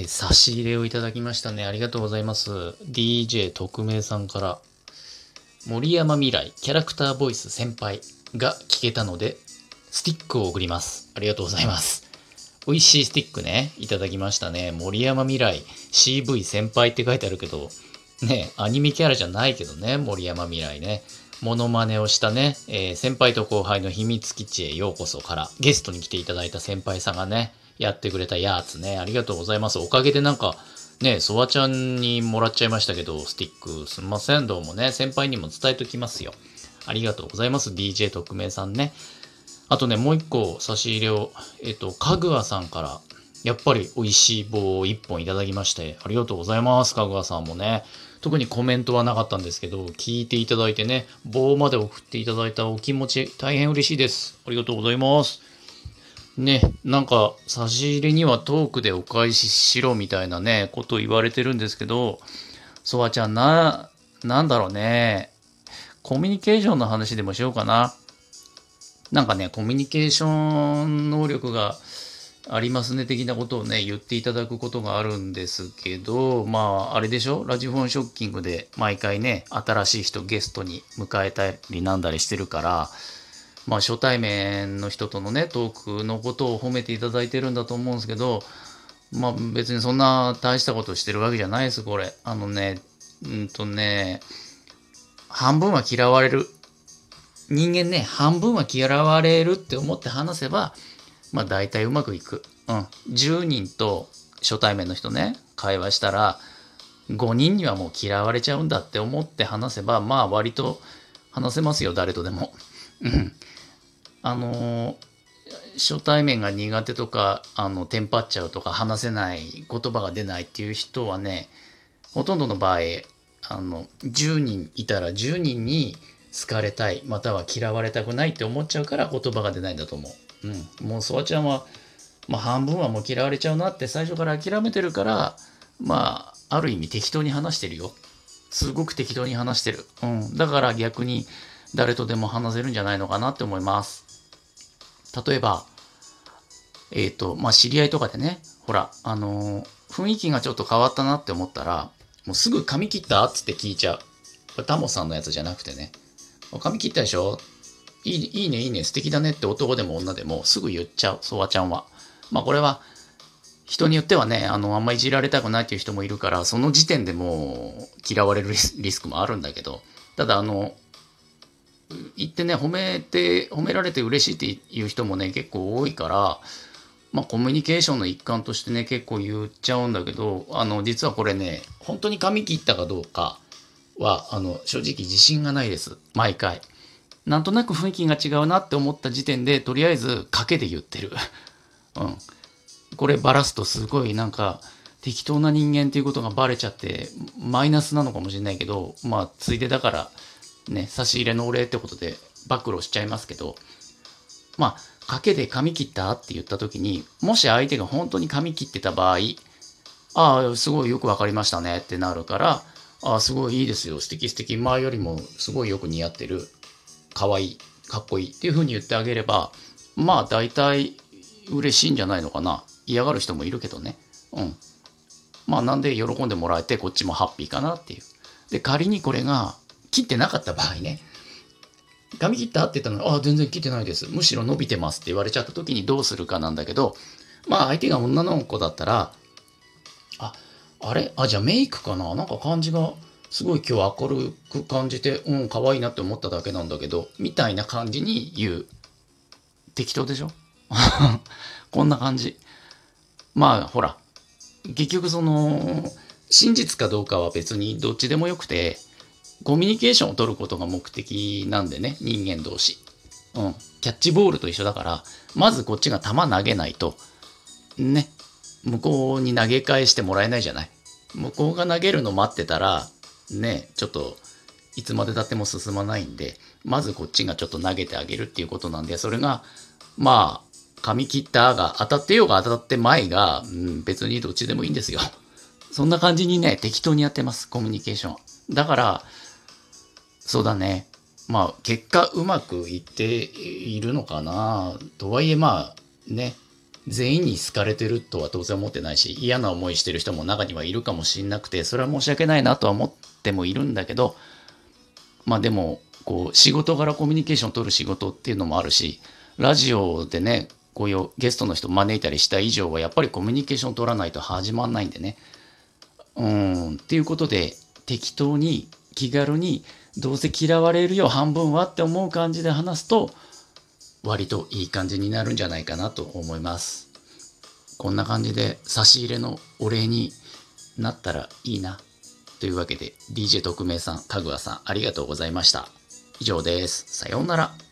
え差し入れをいただきましたね。ありがとうございます。DJ 特命さんから、森山未来キャラクターボイス先輩が聞けたので、スティックを送ります。ありがとうございます。美味しいスティックね、いただきましたね。森山未来 CV 先輩って書いてあるけど、ね、アニメキャラじゃないけどね、森山未来ね。モノマネをしたね、えー先輩と後輩の秘密基地へようこそからゲストに来ていただいた先輩さんがね、やってくれたやつね、ありがとうございます。おかげでなんか、ね、ソワちゃんにもらっちゃいましたけど、スティック、すんません、どうもね、先輩にも伝えときますよ。ありがとうございます、DJ 特命さんね。あとね、もう一個差し入れを、えっと、かぐわさんから、やっぱり美味しい棒を一本いただきまして、ありがとうございます、かぐわさんもね。特にコメントはなかったんですけど、聞いていただいてね、棒まで送っていただいたお気持ち、大変嬉しいです。ありがとうございます。ね、なんか差し入れにはトークでお返ししろみたいなね、ことを言われてるんですけど、ソワちゃんな、なんだろうね、コミュニケーションの話でもしようかな。なんかね、コミュニケーション能力がありますね的なことをね、言っていただくことがあるんですけど、まあ、あれでしょ？ラジフォンショッキングで毎回ね、新しい人ゲストに迎えたりなんだりしてるから、まあ初対面の人とのね、トークのことを褒めていただいてるんだと思うんですけど、まあ別にそんな大したことしてるわけじゃないです、これ。あのね、うんとね、半分は嫌われる。人間ね、半分は嫌われるって思って話せば、まあ大体うまくいく。うん。10人と初対面の人ね、会話したら、5人にはもう嫌われちゃうんだって思って話せば、まあ割と話せますよ、誰とでも。うん。あの初対面が苦手とか、あの、テンパっちゃうとか、話せない、言葉が出ないっていう人はね、ほとんどの場合、あの、10人いたら10人に好かれたい、または嫌われたくないって思っちゃうから言葉が出ないんだと思う。うん。もう、ソワちゃんは、まあ、半分はもう嫌われちゃうなって最初から諦めてるから、まあ、ある意味適当に話してるよ。すごく適当に話してる。うん。だから逆に誰とでも話せるんじゃないのかなって思います。例えば、えっ、と、まあ、知り合いとかでね、ほら、あのー雰囲気がちょっと変わったなって思ったら、もうすぐ髪切ったっつって聞いちゃう。これタモさんのやつじゃなくてね、髪切ったでしょ？いいいいね、いいね、素敵だねって男でも女でもすぐ言っちゃう、ソワちゃんは。まあ、これは、人によってはね、あの、あんまいじられたくないっていう人もいるから、その時点でもう嫌われるリスクもあるんだけど、ただ、あの、言ってね、褒めて、褒められて嬉しいっていう人もね、結構多いから、まあ、コミュニケーションの一環としてね、結構言っちゃうんだけど、あの、実はこれね、本当に髪切ったかどうかは、あの、正直自信がないです。毎回。なんとなく雰囲気が違うなって思った時点で、とりあえず賭けで言ってる。うん。これバラすとすごいなんか、適当な人間っていうことがバレちゃって、マイナスなのかもしれないけど、まあ、ついでだから、ね、差し入れのお礼ってことで暴露しちゃいますけど、まあ、賭けで髪切ったって言った時に、もし相手が本当に髪切ってた場合、ああ、すごいよくわかりましたねってなるから、ああ、すごいいいですよ、素敵素敵、前よりもすごいよく似合ってる、可愛い、かっこいいっていう風に言ってあげれば、まあ、大体嬉しいんじゃないのかな。嫌がる人もいるけどね。うん。まあ、なんで喜んでもらえて、こっちもハッピーかなっていう。で、仮にこれが切ってなかった場合ね、髪切ったって言ったのに、ああ、全然切ってないです。むしろ伸びてますって言われちゃった時にどうするかなんだけど、まあ相手が女の子だったら、あ、あれ？あ、じゃあメイクかな？なんか感じが、すごい今日明るく感じて、うん、可愛いなって思っただけなんだけど、みたいな感じに言う。適当でしょ？こんな感じ。まあ、ほら、結局その、真実かどうかは別にどっちでもよくて、コミュニケーションを取ることが目的なんでね、人間同士。うん。キャッチボールと一緒だから、まずこっちが球投げないと、ね、向こうに投げ返してもらえないじゃない。向こうが投げるの待ってたら、ね、ちょっと、いつまでたっても進まないんで、まずこっちがちょっと投げてあげるっていうことなんで、それが、まあ、髪切ったが当たってようが当たって前が、うん、別にどっちでもいいんですよ。そんな感じにね、適当にやってます、コミュニケーション。だから、そうだね。まあ、結果うまくいっているのかな。とはいえ、まあ、ね、全員に好かれてるとは当然思ってないし、嫌な思いしてる人も中にはいるかもしんなくて、それは申し訳ないなとは思ってもいるんだけど、まあでも、こう、仕事柄コミュニケーションを取る仕事っていうのもあるし、ラジオでね、こういうゲストの人招いたりした以上は、やっぱりコミュニケーション取らないと始まんないんでね。うん、っていうことで、適当に、気軽に、どうせ嫌われるよ半分はって思う感じで話すと、割といい感じになるんじゃないかなと思います。こんな感じで差し入れのお礼になったらいいな。というわけで DJ 特命さん、かぐわさんありがとうございました。以上です。さようなら。